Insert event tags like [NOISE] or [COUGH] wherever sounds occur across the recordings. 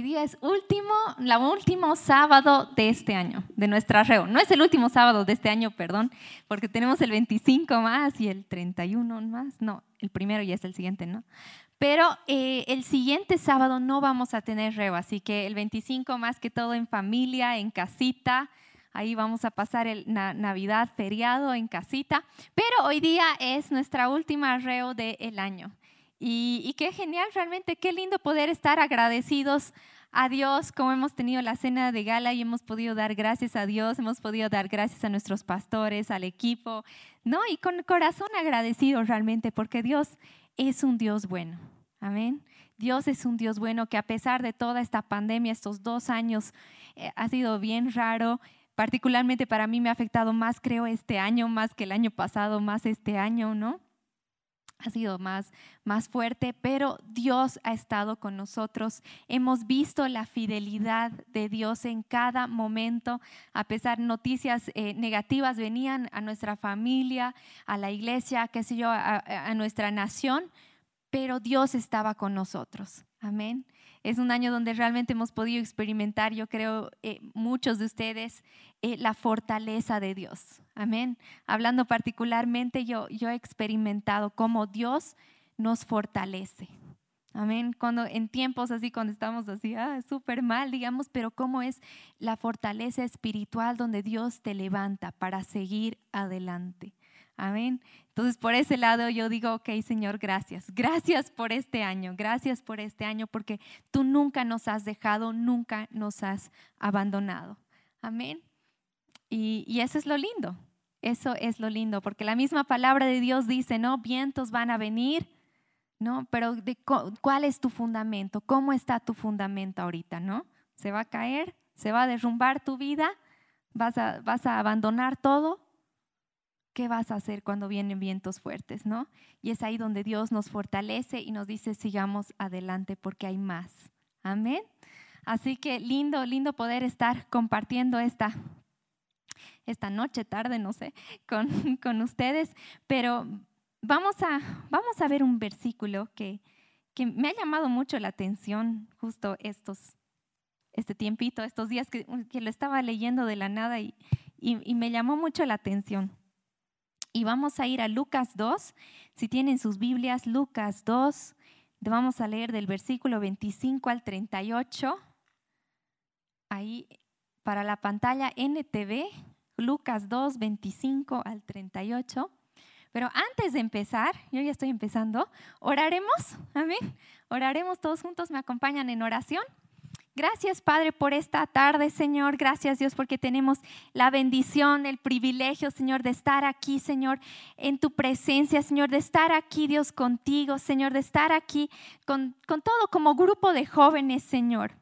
hoy día es último, la último sábado de este año, de nuestra reo. No es el último sábado de este año, perdón, porque tenemos el 25 más y el 31 más. No, el primero ya es el siguiente, ¿no? Pero eh, el siguiente sábado no vamos a tener reo, así que el 25 más que todo en familia, en casita. Ahí vamos a pasar el Navidad feriado en casita. Pero hoy día es nuestra última reo del año. Y, qué genial, realmente, qué lindo poder estar agradecidos a Dios, como hemos tenido la cena de gala y hemos podido dar gracias a Dios, hemos podido dar gracias a nuestros pastores, al equipo, ¿no? Y con corazón agradecido realmente, porque Dios es un Dios bueno. Amén. Dios es un Dios bueno que a pesar de toda esta pandemia, estos dos años, eh, ha sido bien raro. Particularmente para mí me ha afectado más, creo, este año, más que el año pasado, más este año, ¿no? Ha sido más, más fuerte, pero Dios ha estado con nosotros. Hemos visto la fidelidad de Dios en cada momento, a pesar noticias eh, negativas venían a nuestra familia, a la iglesia, qué sé yo, a nuestra nación, pero Dios estaba con nosotros. Amén. Es un año donde realmente hemos podido experimentar, yo creo, eh, muchos de ustedes, eh, la fortaleza de Dios. Amén. Hablando particularmente, yo, yo he experimentado cómo Dios nos fortalece. Amén. Cuando en tiempos así, cuando estamos así, ah, súper mal, digamos, pero cómo es la fortaleza espiritual donde Dios te levanta para seguir adelante. Amén. Entonces, por ese lado yo digo, ok, Señor, gracias. Gracias por este año. Gracias por este año porque tú nunca nos has dejado, nunca nos has abandonado. Amén. Y, eso es lo lindo. Eso es lo lindo, porque la misma palabra de Dios dice, ¿no? Vientos van a venir, ¿no? Pero de, ¿cuál es tu fundamento? ¿Cómo está tu fundamento ahorita, ¿no? ¿Se va a caer? ¿Se va a derrumbar tu vida? ¿Vas a, vas a abandonar todo? ¿Qué vas a hacer cuando vienen vientos fuertes, no? Y es ahí donde Dios nos fortalece y nos dice, sigamos adelante porque hay más. Amén. Así que lindo, lindo poder estar compartiendo esta, esta noche, tarde, no sé, con, [LAUGHS] con ustedes, pero vamos a, vamos a ver un versículo que, que me ha llamado mucho la atención justo estos, este tiempito, estos días que, que lo estaba leyendo de la nada y, y me llamó mucho la atención. Y vamos a ir a Lucas 2. Si tienen sus Biblias, Lucas 2, vamos a leer del versículo 25 al 38. Ahí para la pantalla NTV, Lucas 2, 25 al 38. Pero antes de empezar, yo ya estoy empezando, oraremos, amén. Oraremos todos juntos, me acompañan en oración. Gracias, Padre, por esta tarde, Señor. Gracias, Dios, porque tenemos la bendición, el privilegio, Señor, de estar aquí, Señor, en tu presencia, Señor, de estar aquí, Dios, contigo, Señor, de estar aquí con, con todo como grupo de jóvenes, Señor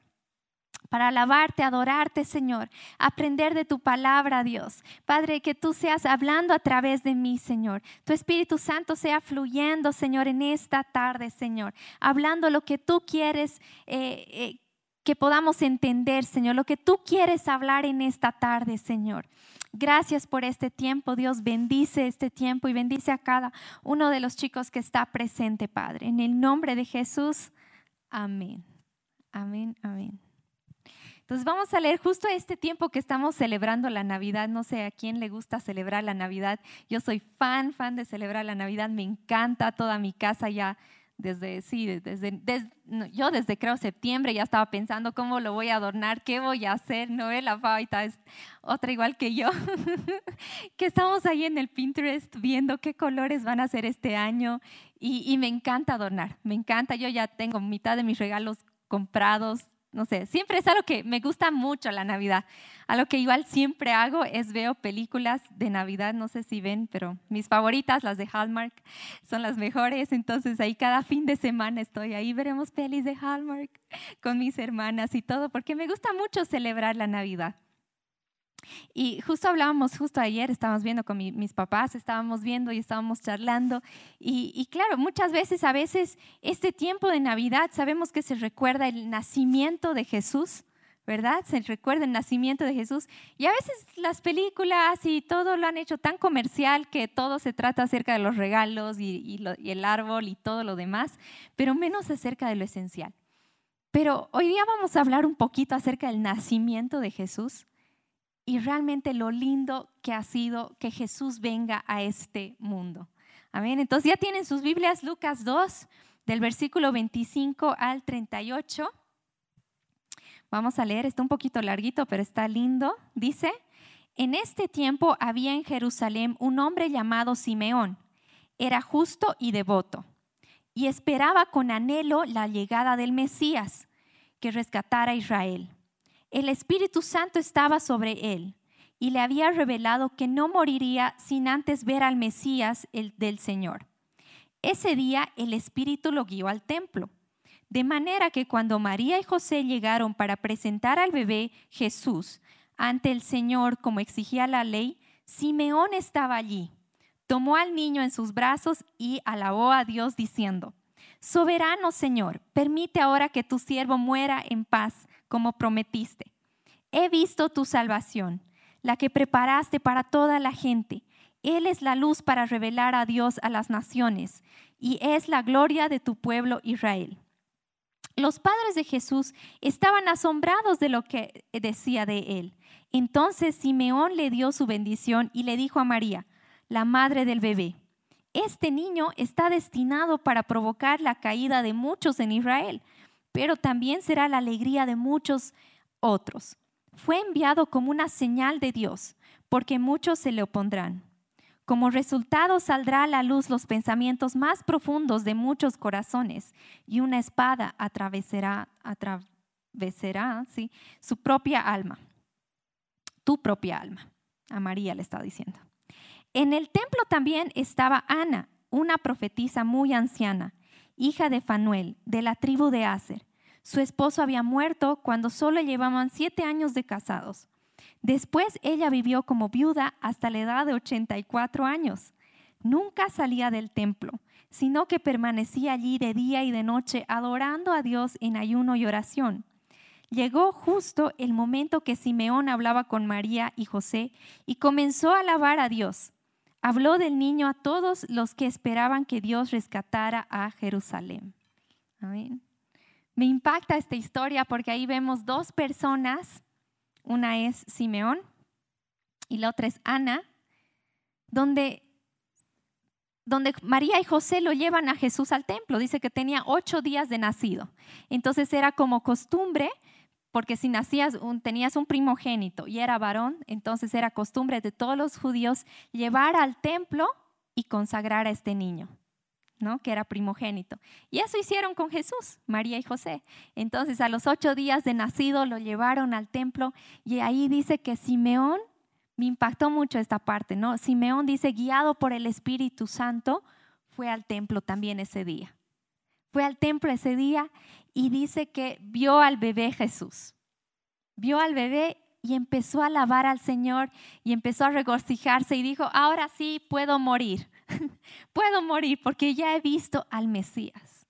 para alabarte, adorarte, Señor, aprender de tu palabra, Dios. Padre, que tú seas hablando a través de mí, Señor. Tu Espíritu Santo sea fluyendo, Señor, en esta tarde, Señor, hablando lo que tú quieres. Eh, eh, que podamos entender, Señor, lo que tú quieres hablar en esta tarde, Señor. Gracias por este tiempo, Dios. Bendice este tiempo y bendice a cada uno de los chicos que está presente, Padre. En el nombre de Jesús, amén. Amén, amén. Entonces vamos a leer justo este tiempo que estamos celebrando la Navidad. No sé a quién le gusta celebrar la Navidad. Yo soy fan, fan de celebrar la Navidad. Me encanta toda mi casa ya desde, sí, desde, yo desde creo septiembre ya estaba pensando cómo lo voy a adornar, qué voy a hacer, ¿no? La Faita es otra igual que yo, [LAUGHS] que estamos ahí en el Pinterest viendo qué colores van a ser este año y, y me encanta adornar, me encanta, yo ya tengo mitad de mis regalos comprados, no sé, siempre es algo que me gusta mucho la Navidad. A lo que igual siempre hago es veo películas de Navidad, no sé si ven, pero mis favoritas, las de Hallmark, son las mejores. Entonces ahí cada fin de semana estoy ahí, veremos pelis de Hallmark con mis hermanas y todo, porque me gusta mucho celebrar la Navidad. Y justo hablábamos, justo ayer estábamos viendo con mis papás, estábamos viendo y estábamos charlando. Y, claro, muchas veces, a veces, este tiempo de Navidad sabemos que se recuerda el nacimiento de Jesús, ¿verdad? Se recuerda el nacimiento de Jesús. Y a veces las películas y todo lo han hecho tan comercial que todo se trata acerca de los regalos y, y el árbol y todo lo demás, pero menos acerca de lo esencial. Pero hoy día vamos a hablar un poquito acerca del nacimiento de Jesús y realmente lo lindo que ha sido que Jesús venga a este mundo. Amén. Entonces ya tienen sus Biblias, Lucas 2, del versículo 25 al 38. Vamos a leer, está un poquito larguito, pero está lindo. Dice, en este tiempo había en Jerusalén un hombre llamado Simeón. Era justo y devoto y esperaba con anhelo la llegada del Mesías que rescatara a Israel. El Espíritu Santo estaba sobre él y le había revelado que no moriría sin antes ver al Mesías el del Señor. Ese día el Espíritu lo guió al templo, de manera que cuando María y José llegaron para presentar al bebé Jesús ante el Señor como exigía la ley, Simeón estaba allí. Tomó al niño en sus brazos y alabó a Dios diciendo, Soberano Señor, permite ahora que tu siervo muera en paz, como prometiste. He visto tu salvación, la que preparaste para toda la gente. Él es la luz para revelar a Dios a las naciones y es la gloria de tu pueblo Israel. Los padres de Jesús estaban asombrados de lo que decía de él. Entonces Simeón le dio su bendición y le dijo a María, la madre del bebé. Este niño está destinado para provocar la caída de muchos en Israel, pero también será la alegría de muchos otros. Fue enviado como una señal de Dios, porque muchos se le opondrán. Como resultado saldrá a la luz los pensamientos más profundos de muchos corazones y una espada atravesará, atravesará ¿sí? su propia alma, tu propia alma. A María le está diciendo. En el templo también estaba Ana, una profetisa muy anciana, hija de Fanuel, de la tribu de Aser. Su esposo había muerto cuando solo llevaban siete años de casados. Después ella vivió como viuda hasta la edad de 84 años. Nunca salía del templo, sino que permanecía allí de día y de noche adorando a Dios en ayuno y oración. Llegó justo el momento que Simeón hablaba con María y José y comenzó a alabar a Dios habló del niño a todos los que esperaban que Dios rescatara a Jerusalén. Me impacta esta historia porque ahí vemos dos personas, una es Simeón y la otra es Ana, donde, donde María y José lo llevan a Jesús al templo. Dice que tenía ocho días de nacido. Entonces era como costumbre porque si nacías un, tenías un primogénito y era varón, entonces era costumbre de todos los judíos llevar al templo y consagrar a este niño, ¿no? Que era primogénito. Y eso hicieron con Jesús, María y José. Entonces a los ocho días de nacido lo llevaron al templo y ahí dice que Simeón, me impactó mucho esta parte, ¿no? Simeón dice, guiado por el Espíritu Santo, fue al templo también ese día. Fue al templo ese día y dice que vio al bebé Jesús. Vio al bebé y empezó a alabar al Señor y empezó a regocijarse y dijo, ahora sí puedo morir, [LAUGHS] puedo morir porque ya he visto al Mesías.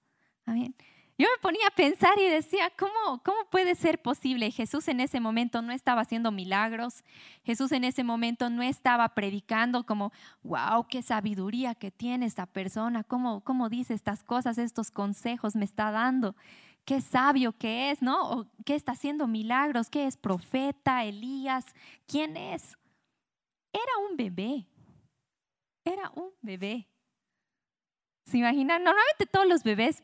Yo me ponía a pensar y decía, ¿cómo, ¿cómo puede ser posible? Jesús en ese momento no estaba haciendo milagros, Jesús en ese momento no estaba predicando como, wow, qué sabiduría que tiene esta persona, cómo, cómo dice estas cosas, estos consejos me está dando, qué sabio que es, ¿no? O, ¿Qué está haciendo milagros? ¿Qué es profeta, Elías? ¿Quién es? Era un bebé, era un bebé. ¿Se imaginan? Normalmente todos los bebés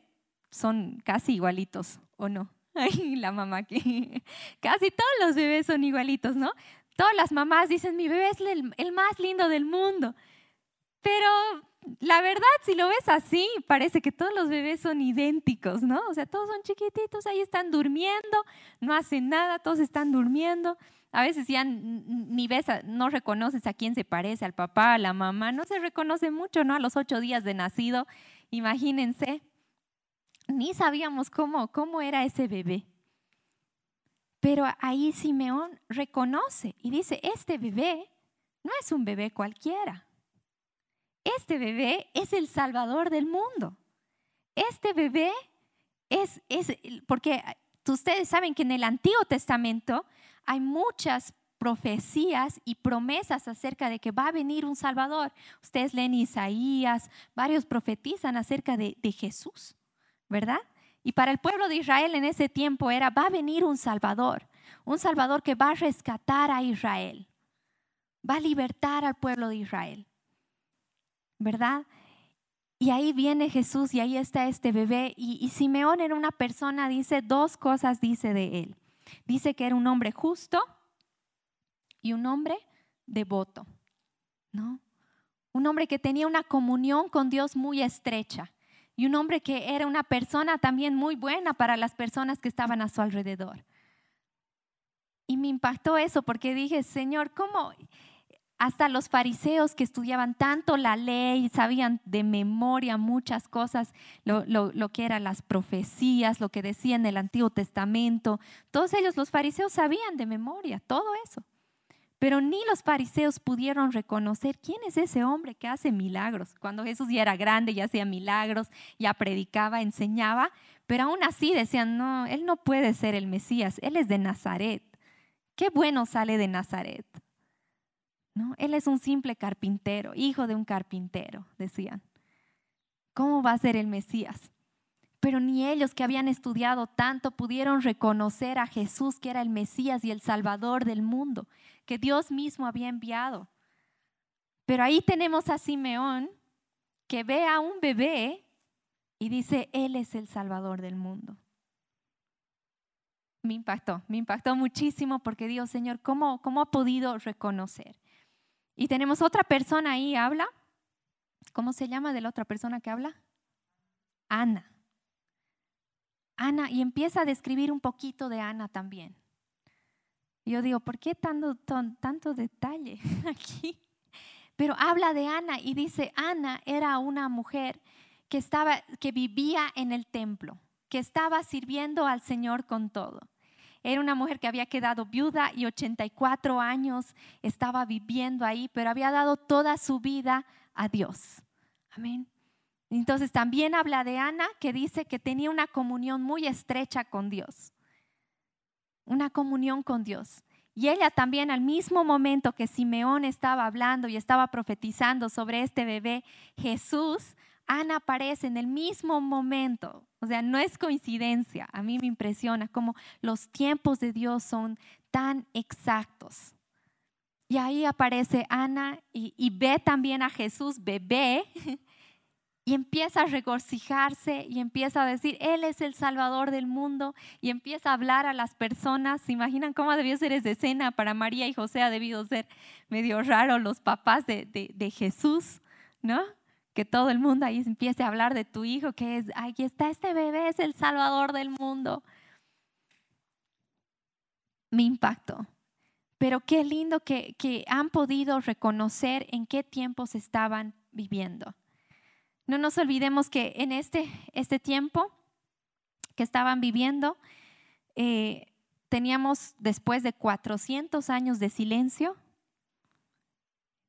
son casi igualitos, ¿o no? [LAUGHS] Ay, la mamá que [LAUGHS] casi todos los bebés son igualitos, ¿no? Todas las mamás dicen, mi bebé es el, más lindo del mundo. Pero la verdad, si lo ves así, parece que todos los bebés son idénticos, ¿no? O sea, todos son chiquititos, ahí están durmiendo, no hacen nada, todos están durmiendo. A veces ya ni ves, no reconoces a quién se parece, al papá, a la mamá, no se reconoce mucho, ¿no? A los ocho días de nacido, imagínense ni sabíamos cómo, cómo era ese bebé. Pero ahí Simeón reconoce y dice, este bebé no es un bebé cualquiera. Este bebé es el salvador del mundo. Este bebé es, es porque ustedes saben que en el Antiguo Testamento hay muchas profecías y promesas acerca de que va a venir un Salvador. Ustedes leen Isaías, varios profetizan acerca de, de Jesús. ¿verdad? Y para el pueblo de Israel en ese tiempo era, va a venir un Salvador, un Salvador que va a rescatar a Israel, va a libertar al pueblo de Israel, ¿verdad? Y ahí viene Jesús y ahí está este bebé. Y, Simeón era una persona, dice, dos cosas dice de él. Dice que era un hombre justo y un hombre devoto, ¿no? Un hombre que tenía una comunión con Dios muy estrecha y un hombre que era una persona también muy buena para las personas que estaban a su alrededor. Y me impactó eso porque dije, Señor, ¿cómo? Hasta los fariseos que estudiaban tanto la ley, sabían de memoria muchas cosas, lo, que eran las profecías, lo que decía en el Antiguo Testamento, todos ellos, los fariseos sabían de memoria todo eso. Pero ni los fariseos pudieron reconocer quién es ese hombre que hace milagros. Cuando Jesús ya era grande, ya hacía milagros, ya predicaba, enseñaba, pero aún así decían, no, él no puede ser el Mesías, él es de Nazaret. Qué bueno sale de Nazaret. Él es un simple carpintero, hijo de un carpintero, decían. ¿Cómo va a ser el Mesías? Pero ni ellos que habían estudiado tanto pudieron reconocer a Jesús que era el Mesías y el Salvador del mundo, que Dios mismo había enviado. Pero ahí tenemos a Simeón que ve a un bebé y dice, Él es el Salvador del mundo. Me impactó, me impactó muchísimo porque Dios, Señor, ¿cómo, cómo ha podido reconocer? Y tenemos otra persona ahí, habla. ¿Cómo se llama de la otra persona que habla? Ana. Ana, y empieza a describir un poquito de Ana también. Yo digo, ¿por qué tanto, tanto detalle [LAUGHS] aquí? Pero habla de Ana y dice, Ana era una mujer que, estaba, que vivía en el templo, que estaba sirviendo al Señor con todo. Era una mujer que había quedado viuda y 84 años estaba viviendo ahí, pero había dado toda su vida a Dios. Amén. Entonces también habla de Ana que dice que tenía una comunión muy estrecha con Dios. Una comunión con Dios. Y ella también al mismo momento que Simeón estaba hablando y estaba profetizando sobre este bebé, Jesús Ana aparece en el mismo momento. O sea, no es coincidencia. A mí me impresiona cómo los tiempos de Dios son tan exactos. Y ahí aparece Ana y, ve también a Jesús bebé [LAUGHS] y empieza a regocijarse y empieza a decir, Él es el Salvador del mundo y empieza a hablar a las personas. ¿Se imaginan cómo debió ser esa escena para María y José? Ha debido ser medio raro los papás de, de Jesús, ¿no? Que todo el mundo ahí empiece a hablar de tu hijo, que es, aquí está este bebé, es el salvador del mundo. Me impactó. Pero qué lindo que, que han podido reconocer en qué tiempos estaban viviendo. No nos olvidemos que en este, este tiempo que estaban viviendo, eh, teníamos después de 400 años de silencio,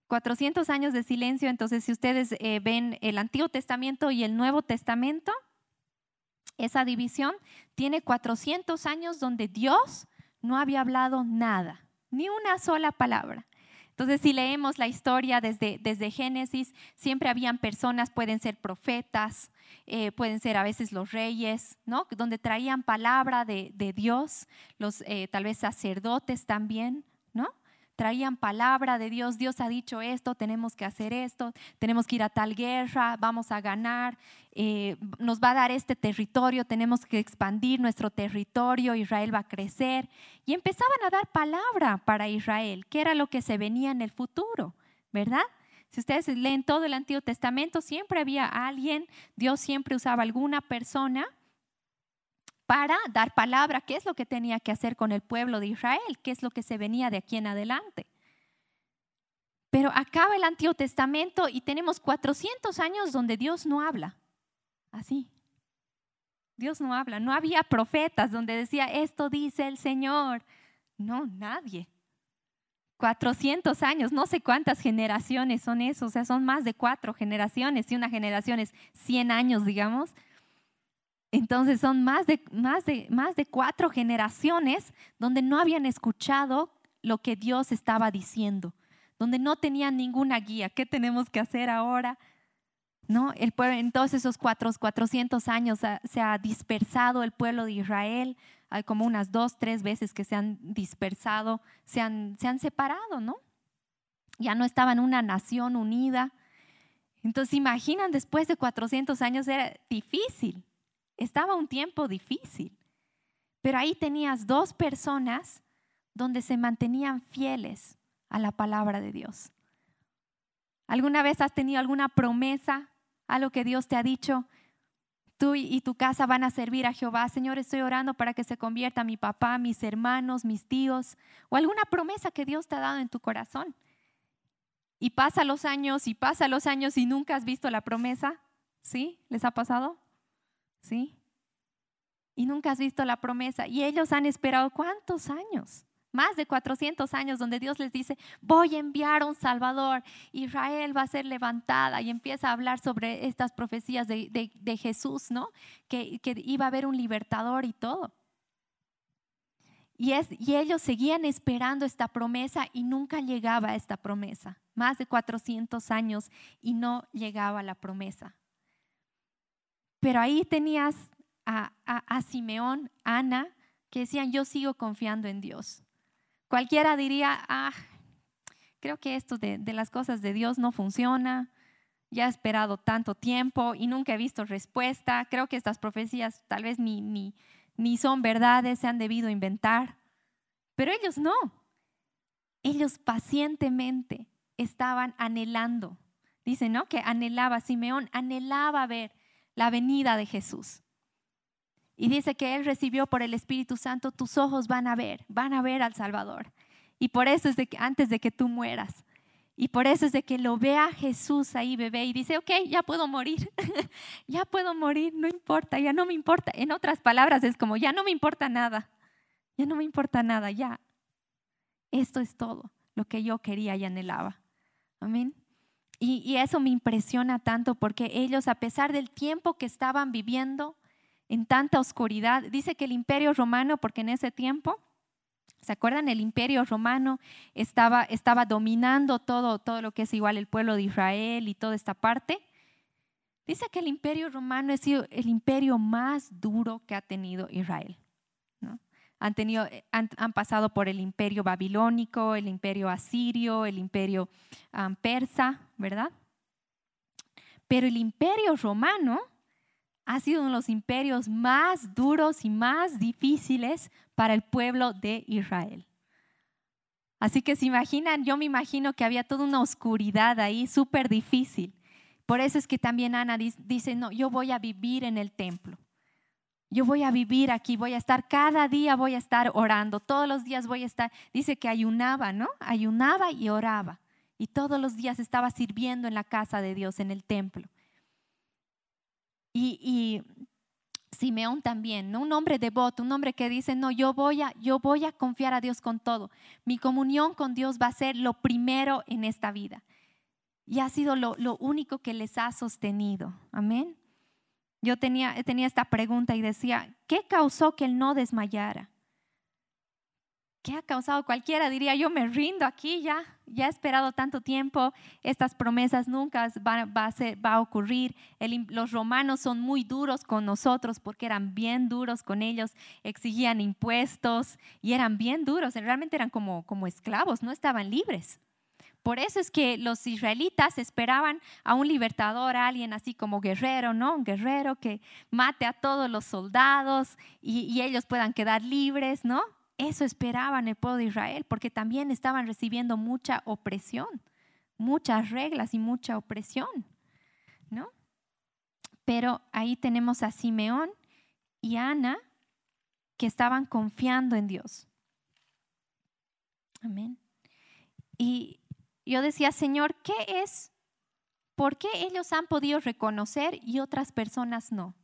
400 años de silencio, entonces si ustedes eh, ven el Antiguo Testamento y el Nuevo Testamento, esa división tiene 400 años donde Dios no había hablado nada, ni una sola palabra. Entonces, si leemos la historia desde, desde Génesis, siempre habían personas, pueden ser profetas, eh, pueden ser a veces los reyes, ¿no? Donde traían palabra de, Dios, los eh, tal vez sacerdotes también. Traían palabra de Dios, Dios ha dicho esto, tenemos que hacer esto, tenemos que ir a tal guerra, vamos a ganar, eh, nos va a dar este territorio, tenemos que expandir nuestro territorio, Israel va a crecer. Y empezaban a dar palabra para Israel, que era lo que se venía en el futuro, ¿verdad? Si ustedes leen todo el Antiguo Testamento, siempre había alguien, Dios siempre usaba alguna persona para dar palabra, qué es lo que tenía que hacer con el pueblo de Israel, qué es lo que se venía de aquí en adelante. Pero acaba el Antiguo Testamento y tenemos 400 años donde Dios no habla. Así. Dios no habla. No había profetas donde decía, esto dice el Señor. No, nadie. 400 años, no sé cuántas generaciones son eso, o sea, son más de cuatro generaciones. Si una generación es 100 años, digamos, entonces son más de, más, de, más de cuatro generaciones donde no habían escuchado lo que Dios estaba diciendo, donde no tenían ninguna guía. ¿Qué tenemos que hacer ahora? ¿no? El pueblo, en todos esos cuatro, 400 años se ha dispersado el pueblo de Israel, hay como unas dos, tres veces que se han dispersado, se han, se han separado, ¿no? Ya no estaban una nación unida. Entonces, imaginan, después de 400 años era difícil, estaba un tiempo difícil, pero ahí tenías dos personas donde se mantenían fieles a la palabra de Dios. ¿Alguna vez has tenido alguna promesa a lo que Dios te ha dicho, tú y tu casa van a servir a Jehová. Señor, estoy orando para que se convierta mi papá, mis hermanos, mis tíos, o alguna promesa que Dios te ha dado en tu corazón. Y pasa los años y pasa los años y nunca has visto la promesa. ¿Sí? ¿Les ha pasado? ¿Sí? Y nunca has visto la promesa. Y ellos han esperado cuántos años más de 400 años donde Dios les dice, voy a enviar un Salvador, Israel va a ser levantada y empieza a hablar sobre estas profecías de, Jesús, ¿no? Que, iba a haber un libertador y todo. Y, y ellos seguían esperando esta promesa y nunca llegaba esta promesa. Más de 400 años y no llegaba la promesa. Pero ahí tenías a, a Simeón, Ana, que decían, yo sigo confiando en Dios. Cualquiera diría, ah, creo que esto de, las cosas de Dios no funciona, ya he esperado tanto tiempo y nunca he visto respuesta, creo que estas profecías tal vez ni, ni, ni son verdades, se han debido inventar. Pero ellos no, ellos pacientemente estaban anhelando. Dice, ¿no? Que anhelaba, Simeón anhelaba ver la venida de Jesús. Y dice que Él recibió por el Espíritu Santo, tus ojos van a ver, van a ver al Salvador. Y por eso es de que antes de que tú mueras. Y por eso es de que lo vea Jesús ahí, bebé, y dice, ok, ya puedo morir, [LAUGHS] ya puedo morir, no importa, ya no me importa. En otras palabras, es como, ya no me importa nada, ya no me importa nada, ya. Esto es todo lo que yo quería y anhelaba. Amén. Y, eso me impresiona tanto porque ellos, a pesar del tiempo que estaban viviendo, en tanta oscuridad. Dice que el imperio romano, porque en ese tiempo, ¿se acuerdan? El imperio romano estaba, estaba dominando todo, todo lo que es igual el pueblo de Israel y toda esta parte. Dice que el imperio romano ha sido el imperio más duro que ha tenido Israel. Han, tenido, han, pasado por el imperio babilónico, el imperio asirio, el imperio persa, ¿verdad? Pero el imperio romano ha sido uno de los imperios más duros y más difíciles para el pueblo de Israel. Así que se imaginan, yo me imagino que había toda una oscuridad ahí súper difícil. Por eso es que también Ana dice, no, yo voy a vivir en el templo. Yo voy a vivir aquí, voy a estar, cada día voy a estar orando, todos los días voy a estar, dice que ayunaba, ¿no? Ayunaba y oraba. Y todos los días estaba sirviendo en la casa de Dios, en el templo. Y, Simeón también, ¿no? un hombre devoto, un hombre que dice, no, yo voy, a, yo voy a confiar a Dios con todo. Mi comunión con Dios va a ser lo primero en esta vida. Y ha sido lo, único que les ha sostenido. Amén. Yo tenía, tenía esta pregunta y decía, ¿qué causó que él no desmayara? ¿Qué ha causado? Cualquiera diría, yo me rindo aquí ya, ya he esperado tanto tiempo, estas promesas nunca van, va, a va a ocurrir. los romanos son muy duros con nosotros porque eran bien duros con ellos, exigían impuestos y eran bien duros, realmente eran como, como esclavos, no estaban libres. Por eso es que los israelitas esperaban a un libertador, a alguien así como guerrero, ¿no? Un guerrero que mate a todos los soldados y, ellos puedan quedar libres, ¿no? Eso esperaban el pueblo de Israel, porque también estaban recibiendo mucha opresión, muchas reglas y mucha opresión, ¿no? Pero ahí tenemos a Simeón y Ana que estaban confiando en Dios. Amén. Y yo decía, Señor, ¿qué es? ¿Por qué ellos han podido reconocer y otras personas no?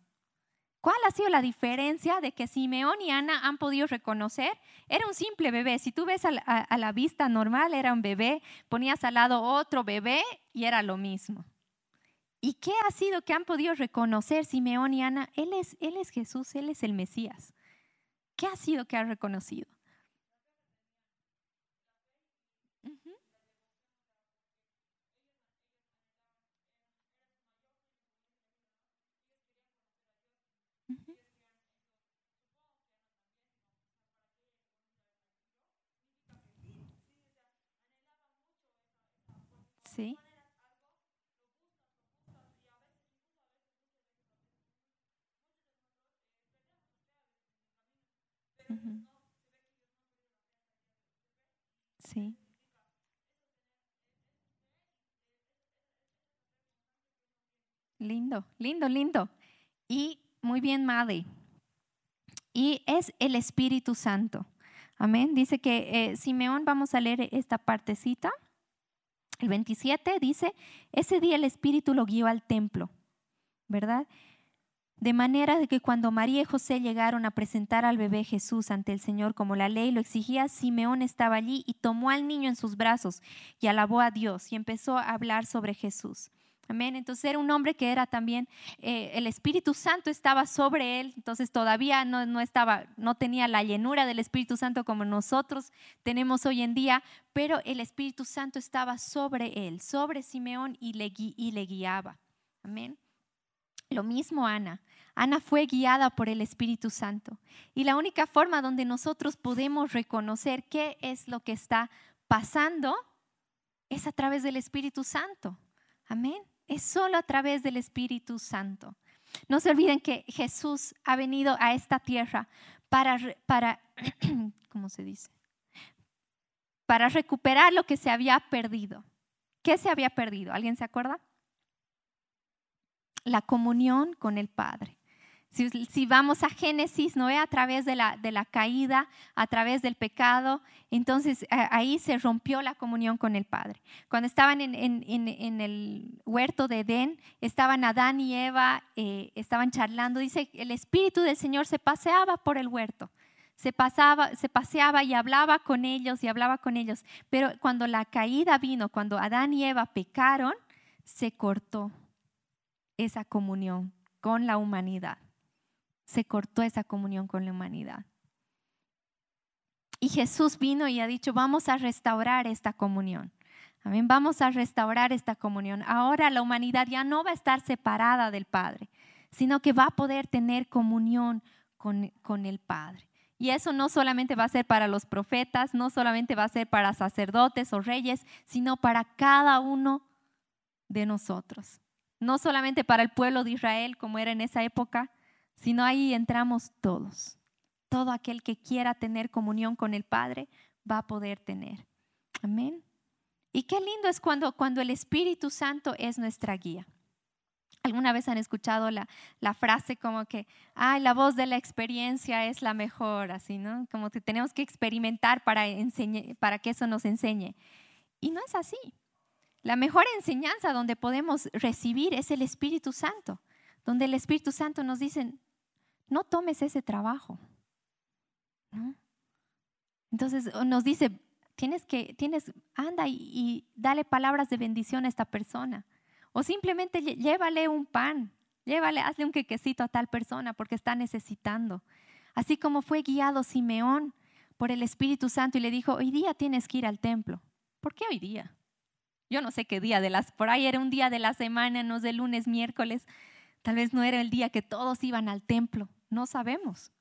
¿Cuál ha sido la diferencia de que Simeón y Ana han podido reconocer? Era un simple bebé. Si tú ves a la, vista normal, era un bebé. Ponías al lado otro bebé y era lo mismo. ¿Y qué ha sido que han podido reconocer Simeón y Ana? Él es, él es Jesús, Él es el Mesías. ¿Qué ha sido que ha reconocido? Sí. Sí. Lindo, lindo, lindo. Y muy bien, Madre. Y es el Espíritu Santo. Amén. Dice que eh, Simeón, vamos a leer esta partecita. El 27 dice, ese día el Espíritu lo guió al templo, ¿verdad? De manera de que cuando María y José llegaron a presentar al bebé Jesús ante el Señor como la ley lo exigía, Simeón estaba allí y tomó al niño en sus brazos y alabó a Dios y empezó a hablar sobre Jesús. Amén. Entonces era un hombre que era también, eh, el Espíritu Santo estaba sobre él, entonces todavía no, no, estaba, no tenía la llenura del Espíritu Santo como nosotros tenemos hoy en día, pero el Espíritu Santo estaba sobre él, sobre Simeón y le, y le guiaba. Amén. Lo mismo Ana. Ana fue guiada por el Espíritu Santo. Y la única forma donde nosotros podemos reconocer qué es lo que está pasando es a través del Espíritu Santo. Amén. Es solo a través del Espíritu Santo. No se olviden que Jesús ha venido a esta tierra para, para [CLEARS THROAT] ¿cómo se dice? Para recuperar lo que se había perdido. ¿Qué se había perdido? ¿Alguien se acuerda? la comunión con el Padre. Si, vamos a Génesis, ¿no? A través de la, caída, a través del pecado, entonces ahí se rompió la comunión con el Padre. Cuando estaban en, en, el huerto de Edén, estaban Adán y Eva, eh, estaban charlando, dice, el Espíritu del Señor se paseaba por el huerto. Se, pasaba, se paseaba y hablaba con ellos y hablaba con ellos. Pero cuando la caída vino, cuando Adán y Eva pecaron, se cortó esa comunión con la humanidad. Se cortó esa comunión con la humanidad. Y Jesús vino y ha dicho, vamos a restaurar esta comunión. Amén, vamos a restaurar esta comunión. Ahora la humanidad ya no va a estar separada del Padre, sino que va a poder tener comunión con, con el Padre. Y eso no solamente va a ser para los profetas, no solamente va a ser para sacerdotes o reyes, sino para cada uno de nosotros no solamente para el pueblo de Israel como era en esa época, sino ahí entramos todos. Todo aquel que quiera tener comunión con el Padre va a poder tener. Amén. Y qué lindo es cuando, cuando el Espíritu Santo es nuestra guía. ¿Alguna vez han escuchado la, la, frase como que, ay, la voz de la experiencia es la mejor, así, ¿no? Como que tenemos que experimentar para, para que eso nos enseñe. Y no es así. La mejor enseñanza donde podemos recibir es el Espíritu Santo, donde el Espíritu Santo nos dice, no tomes ese trabajo. Entonces nos dice, tienes que, tienes, anda y, dale palabras de bendición a esta persona. O simplemente llévale un pan, llévale, hazle un quequecito a tal persona porque está necesitando. Así como fue guiado Simeón por el Espíritu Santo y le dijo, hoy día tienes que ir al templo. ¿Por qué hoy día? Yo no sé qué día de las, por ahí era un día de la semana, no de lunes, miércoles. Tal vez no era el día que todos iban al templo, no sabemos.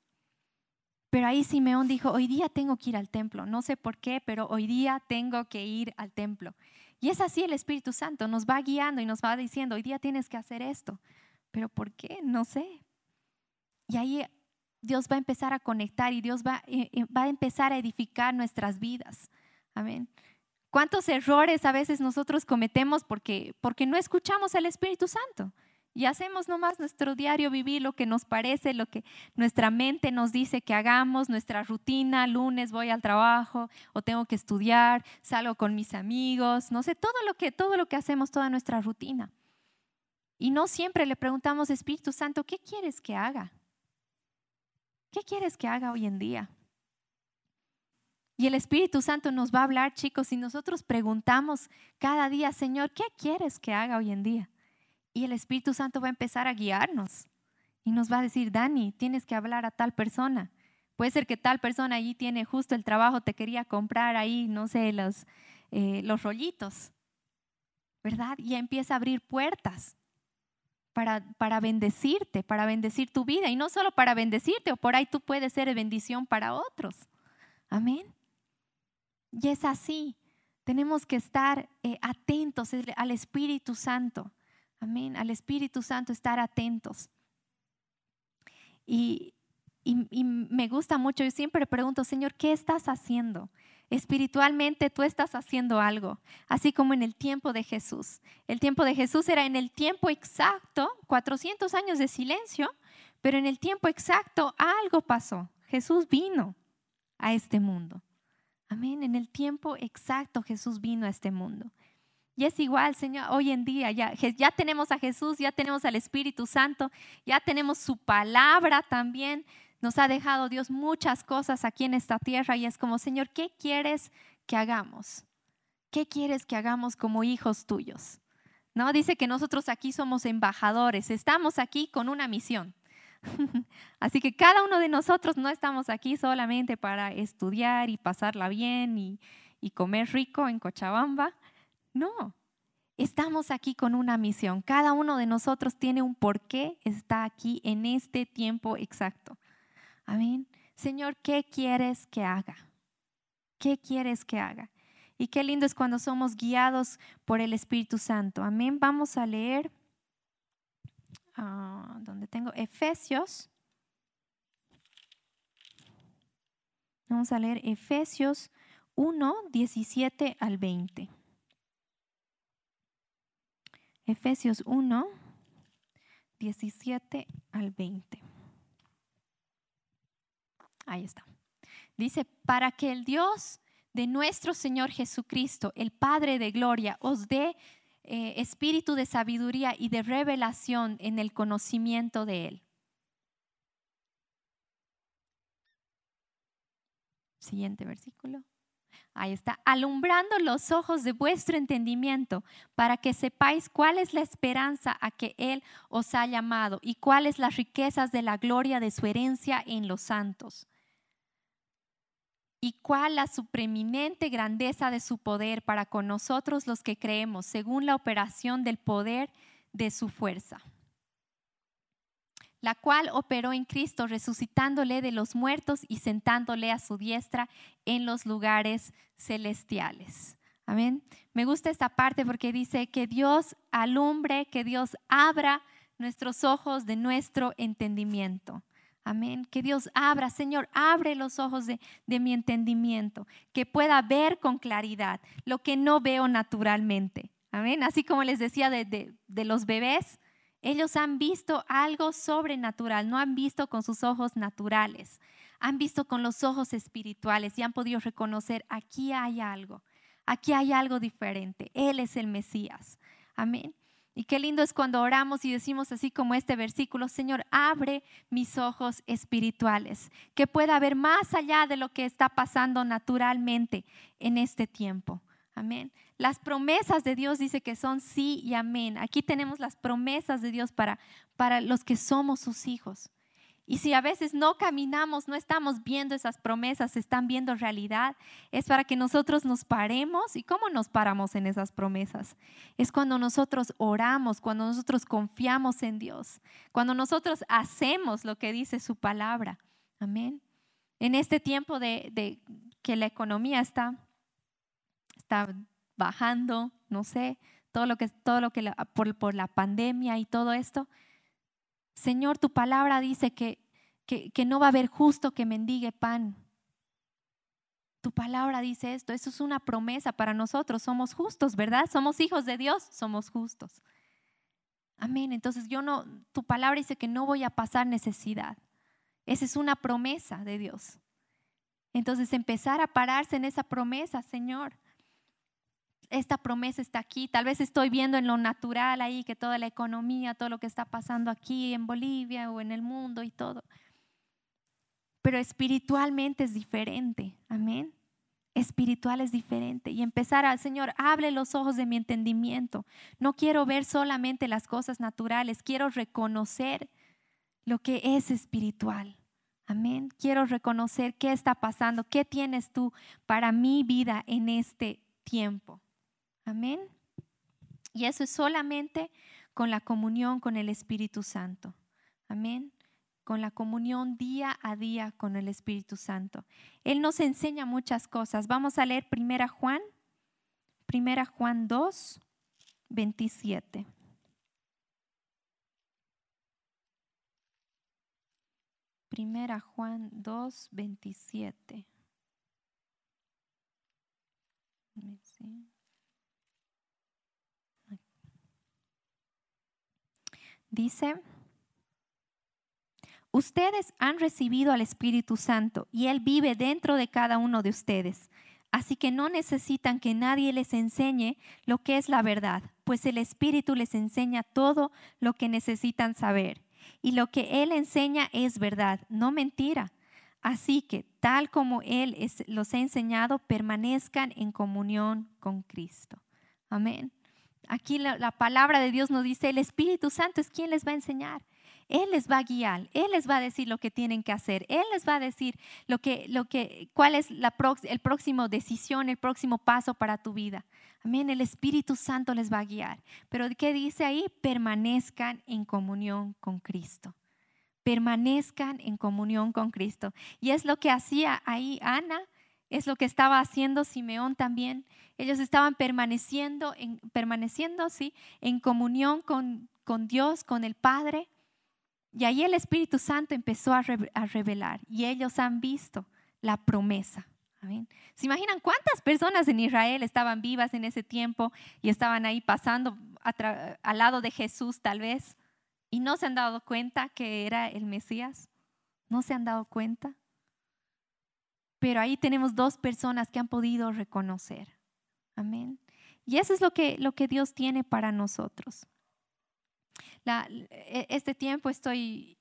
Pero ahí Simeón dijo, hoy día tengo que ir al templo. No sé por qué, pero hoy día tengo que ir al templo. Y es así el Espíritu Santo, nos va guiando y nos va diciendo, hoy día tienes que hacer esto. Pero ¿por qué? No sé. Y ahí Dios va a empezar a conectar y Dios va, eh, eh, a empezar a edificar nuestras vidas. Amén. ¿Cuántos errores a veces nosotros cometemos porque, porque no escuchamos al Espíritu Santo? Y hacemos nomás nuestro diario vivir lo que nos parece, lo que nuestra mente nos dice que hagamos, nuestra rutina, lunes voy al trabajo o tengo que estudiar, salgo con mis amigos, no sé, todo lo que, todo lo que hacemos, toda nuestra rutina. Y no siempre le preguntamos, Espíritu Santo, ¿qué quieres que haga? ¿Qué quieres que haga hoy en día? Y el Espíritu Santo nos va a hablar, chicos, y nosotros preguntamos cada día, Señor, ¿qué quieres que haga hoy en día? Y el Espíritu Santo va a empezar a guiarnos y nos va a decir, Dani, tienes que hablar a tal persona. Puede ser que tal persona allí tiene justo el trabajo, te quería comprar ahí, no sé, los, eh, los rollitos, ¿verdad? Y empieza a abrir puertas para, para bendecirte, para bendecir tu vida. Y no solo para bendecirte, o por ahí tú puedes ser bendición para otros. Amén. Y es así. Tenemos que estar eh, atentos al Espíritu Santo. Amén. Al Espíritu Santo estar atentos. Y, y, me gusta mucho, yo siempre pregunto, Señor, ¿qué estás haciendo? Espiritualmente tú estás haciendo algo, así como en el tiempo de Jesús. El tiempo de Jesús era en el tiempo exacto, 400 años de silencio, pero en el tiempo exacto algo pasó. Jesús vino a este mundo. Amén. En el tiempo exacto Jesús vino a este mundo. Y es igual, Señor, hoy en día ya, ya tenemos a Jesús, ya tenemos al Espíritu Santo, ya tenemos su palabra también. Nos ha dejado Dios muchas cosas aquí en esta tierra y es como, Señor, ¿qué quieres que hagamos? ¿Qué quieres que hagamos como hijos tuyos? ¿No? Dice que nosotros aquí somos embajadores, estamos aquí con una misión. [LAUGHS] Así que cada uno de nosotros no estamos aquí solamente para estudiar y pasarla bien y, y comer rico en Cochabamba. No, estamos aquí con una misión. Cada uno de nosotros tiene un porqué está aquí en este tiempo exacto. Amén. Señor, ¿qué quieres que haga? ¿Qué quieres que haga? Y qué lindo es cuando somos guiados por el Espíritu Santo. Amén. Vamos a leer, uh, donde tengo Efesios. Vamos a leer Efesios 1, 17 al 20. Efesios 1, 17 al 20. Ahí está. Dice, para que el Dios de nuestro Señor Jesucristo, el Padre de Gloria, os dé eh, espíritu de sabiduría y de revelación en el conocimiento de Él. Siguiente versículo. Ahí está, alumbrando los ojos de vuestro entendimiento para que sepáis cuál es la esperanza a que Él os ha llamado y cuáles las riquezas de la gloria de su herencia en los santos. Y cuál la supreminente grandeza de su poder para con nosotros los que creemos, según la operación del poder de su fuerza, la cual operó en Cristo, resucitándole de los muertos y sentándole a su diestra en los lugares celestiales. Amén. Me gusta esta parte porque dice que Dios alumbre, que Dios abra nuestros ojos de nuestro entendimiento. Amén. Que Dios abra, Señor, abre los ojos de, mi entendimiento, que pueda ver con claridad lo que no veo naturalmente. Amén. Así como les decía de, de los bebés, ellos han visto algo sobrenatural, no han visto con sus ojos naturales, han visto con los ojos espirituales y han podido reconocer, aquí hay algo, aquí hay algo diferente, Él es el Mesías. Amén. Y qué lindo es cuando oramos y decimos así como este versículo, Señor, abre mis ojos espirituales, que pueda ver más allá de lo que está pasando naturalmente en este tiempo. Amén. Las promesas de Dios dice que son sí y amén. Aquí tenemos las promesas de Dios para, para los que somos sus hijos. Y si a veces no caminamos, no estamos viendo esas promesas, están viendo realidad, es para que nosotros nos paremos. ¿Y cómo nos paramos en esas promesas? Es cuando nosotros oramos, cuando nosotros confiamos en Dios, cuando nosotros hacemos lo que dice su palabra. Amén. En este tiempo de, que la economía está, está bajando, no sé, todo lo que, todo lo que por, por la pandemia y todo esto, Señor, tu palabra dice que, que, no va a haber justo que mendigue pan. Tu palabra dice esto, eso es una promesa para nosotros, somos justos, ¿verdad? Somos hijos de Dios, somos justos. Amén. Entonces yo no, tu palabra dice que no voy a pasar necesidad. Esa es una promesa de Dios. Entonces empezar a pararse en esa promesa, Señor esta promesa está aquí. Tal vez estoy viendo en lo natural ahí que toda la economía, todo lo que está pasando aquí en Bolivia o en el mundo y todo. Pero espiritualmente es diferente. Amén. Espiritual es diferente. Y empezar al Señor, hable los ojos de mi entendimiento. No quiero ver solamente las cosas naturales, quiero reconocer lo que es espiritual. Amén. Quiero reconocer qué está pasando, qué tienes tú para mi vida en este tiempo. Amén. Y eso es solamente con la comunión con el Espíritu Santo. Amén. Con la comunión día a día con el Espíritu Santo. Él nos enseña muchas cosas. Vamos a leer primera Juan, Primera Juan 2, 27. Primera Juan 2, 27. Dice, ustedes han recibido al Espíritu Santo y Él vive dentro de cada uno de ustedes. Así que no necesitan que nadie les enseñe lo que es la verdad, pues el Espíritu les enseña todo lo que necesitan saber. Y lo que Él enseña es verdad, no mentira. Así que, tal como Él los ha enseñado, permanezcan en comunión con Cristo. Amén. Aquí la, la, palabra de Dios nos dice, el Espíritu Santo es quien les va a enseñar. Él les va a guiar, Él les va a decir lo que tienen que hacer, Él les va a decir lo que, lo que, cuál es la el próximo decisión, el próximo paso para tu vida. Amén, el Espíritu Santo les va a guiar. Pero ¿qué dice ahí? Permanezcan en comunión con Cristo. Permanezcan en comunión con Cristo. Y es lo que hacía ahí Ana, es lo que estaba haciendo Simeón también. Ellos estaban permaneciendo, en, permaneciendo ¿sí? en comunión con, Dios, con el Padre. Y ahí el Espíritu Santo empezó a, revelar y ellos han visto la promesa. ¿Se imaginan cuántas personas en Israel estaban vivas en ese tiempo y estaban ahí pasando al lado de Jesús tal vez y no se han dado cuenta que era el Mesías? ¿No se han dado cuenta? Pero ahí tenemos dos personas que han podido reconocer. Amén. Y eso es lo que, lo que Dios tiene para nosotros. E, este tiempo estoy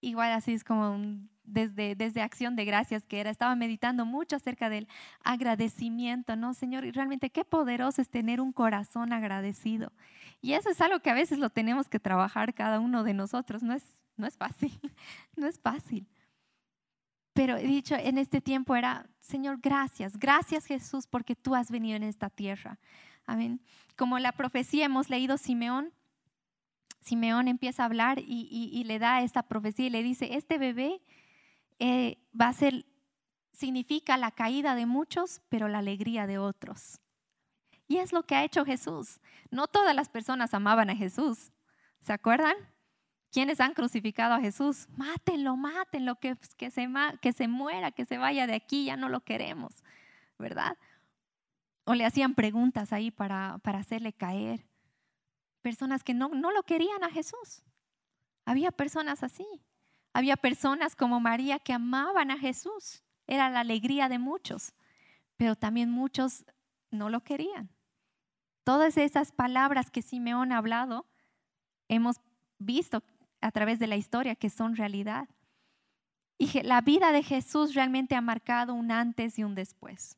igual así es como desde, desde acción de gracias que era, estaba meditando mucho acerca del agradecimiento, ¿no? Señor, y realmente qué poderoso es tener un corazón agradecido. Y eso es algo que a veces lo tenemos que trabajar cada uno de nosotros, no es, no es fácil, [LAUGHS] no es fácil. Pero he dicho, en este tiempo era, Señor, gracias, gracias Jesús porque tú has venido en esta tierra. Amén. Como la profecía hemos leído Simeón, Simeón empieza a hablar y, le da esta profecía y le dice, este bebé eh, va a ser, significa la caída de muchos, pero la alegría de otros. Y es lo que ha hecho Jesús. No todas las personas amaban a Jesús. ¿Se acuerdan? ¿Quiénes han crucificado a Jesús? Mátenlo, mátenlo, que, que, se, que se muera, que se vaya de aquí, ya no lo queremos, ¿verdad? O le hacían preguntas ahí para, para hacerle caer personas que no, no lo querían a Jesús. Había personas así. Había personas como María que amaban a Jesús. Era la alegría de muchos, pero también muchos no lo querían. Todas esas palabras que Simeón ha hablado, hemos visto a través de la historia que son realidad. Y la vida de Jesús realmente ha marcado un antes y un después.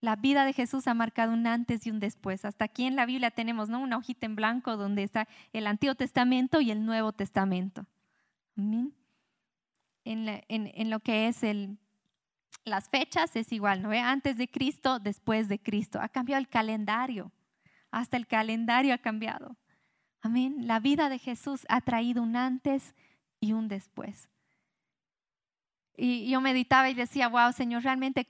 La vida de Jesús ha marcado un antes y un después. Hasta aquí en la Biblia tenemos ¿no? una hojita en blanco donde está el Antiguo Testamento y el Nuevo Testamento. En, en, lo que es el, las fechas es igual, ¿no? Antes de Cristo, después de Cristo. Ha cambiado el calendario. Hasta el calendario ha cambiado. Amén. La vida de Jesús ha traído un antes y un después. Y yo meditaba y decía, wow, Señor, realmente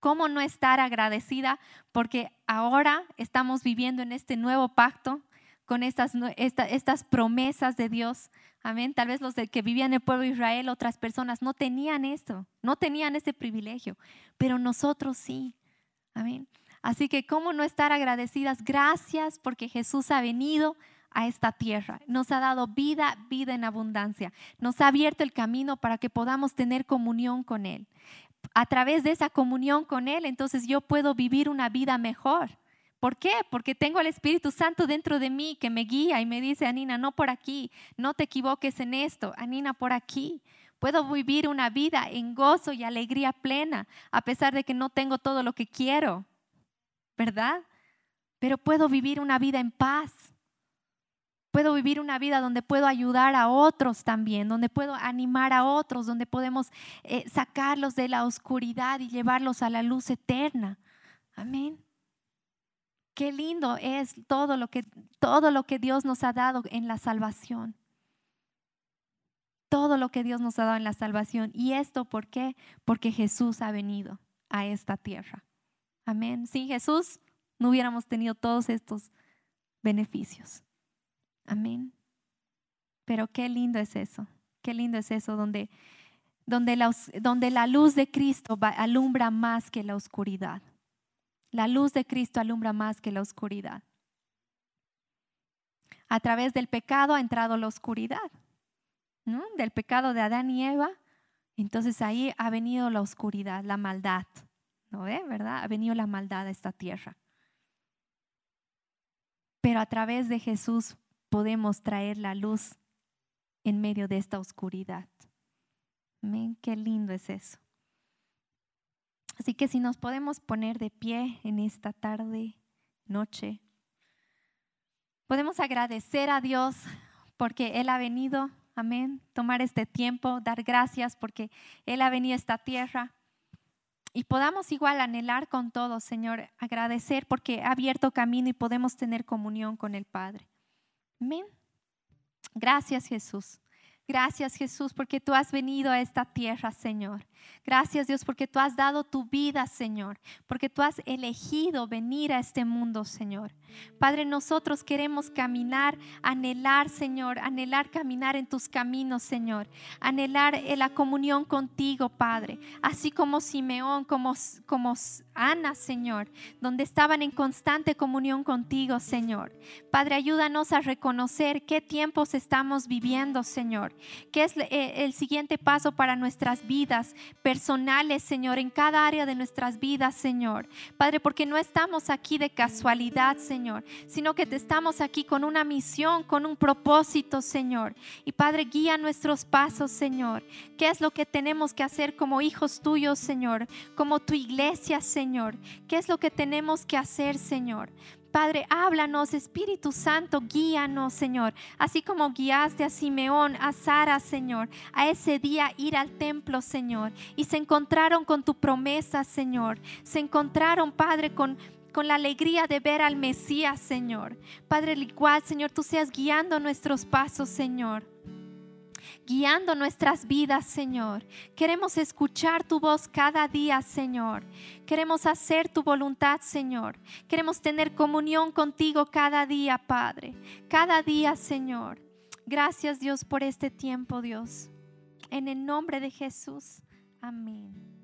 ¿Cómo no estar agradecida? Porque ahora estamos viviendo en este nuevo pacto con estas, estas promesas de Dios. Amén. Tal vez los que vivían en el pueblo de Israel, otras personas no tenían esto, no tenían ese privilegio, pero nosotros sí. Amén. Así que, ¿cómo no estar agradecidas? Gracias porque Jesús ha venido a esta tierra. Nos ha dado vida, vida en abundancia. Nos ha abierto el camino para que podamos tener comunión con Él a través de esa comunión con Él, entonces yo puedo vivir una vida mejor. ¿Por qué? Porque tengo el Espíritu Santo dentro de mí que me guía y me dice, Anina, no por aquí, no te equivoques en esto, Anina, por aquí. Puedo vivir una vida en gozo y alegría plena, a pesar de que no tengo todo lo que quiero, ¿verdad? Pero puedo vivir una vida en paz, puedo vivir una vida donde puedo ayudar a otros también, donde puedo animar a otros, donde podemos eh, sacarlos de la oscuridad y llevarlos a la luz eterna. Amén. Qué lindo es todo lo que todo lo que Dios nos ha dado en la salvación. Todo lo que Dios nos ha dado en la salvación. ¿Y esto por qué? Porque Jesús ha venido a esta tierra. Amén. Sin Jesús no hubiéramos tenido todos estos beneficios. Amén. Pero qué lindo es eso, qué lindo es eso, donde, donde, la, donde la luz de Cristo alumbra más que la oscuridad. La luz de Cristo alumbra más que la oscuridad. A través del pecado ha entrado la oscuridad, ¿no? Del pecado de Adán y Eva. Entonces ahí ha venido la oscuridad, la maldad. ¿No ve? ¿Verdad? Ha venido la maldad a esta tierra. Pero a través de Jesús podemos traer la luz en medio de esta oscuridad. Amén, qué lindo es eso. Así que si nos podemos poner de pie en esta tarde, noche, podemos agradecer a Dios porque Él ha venido, amén, tomar este tiempo, dar gracias porque Él ha venido a esta tierra. Y podamos igual anhelar con todo, Señor, agradecer porque ha abierto camino y podemos tener comunión con el Padre. Amén. Gracias Jesús. Gracias Jesús porque tú has venido a esta tierra, Señor. Gracias Dios porque tú has dado tu vida, Señor, porque tú has elegido venir a este mundo, Señor. Padre, nosotros queremos caminar, anhelar, Señor, anhelar caminar en tus caminos, Señor. Anhelar en la comunión contigo, Padre. Así como Simeón, como, como Ana, Señor, donde estaban en constante comunión contigo, Señor. Padre, ayúdanos a reconocer qué tiempos estamos viviendo, Señor. Qué es eh, el siguiente paso para nuestras vidas personales, Señor, en cada área de nuestras vidas, Señor. Padre, porque no estamos aquí de casualidad, Señor, sino que estamos aquí con una misión, con un propósito, Señor. Y Padre, guía nuestros pasos, Señor. ¿Qué es lo que tenemos que hacer como hijos tuyos, Señor? Como tu iglesia, Señor. ¿Qué es lo que tenemos que hacer, Señor? Padre, háblanos, Espíritu Santo, guíanos, Señor. Así como guiaste a Simeón, a Sara, Señor, a ese día ir al templo, Señor. Y se encontraron con tu promesa, Señor. Se encontraron, Padre, con con la alegría de ver al Mesías, Señor. Padre, igual, Señor, tú seas guiando nuestros pasos, Señor guiando nuestras vidas, Señor. Queremos escuchar tu voz cada día, Señor. Queremos hacer tu voluntad, Señor. Queremos tener comunión contigo cada día, Padre. Cada día, Señor. Gracias, Dios, por este tiempo, Dios. En el nombre de Jesús. Amén.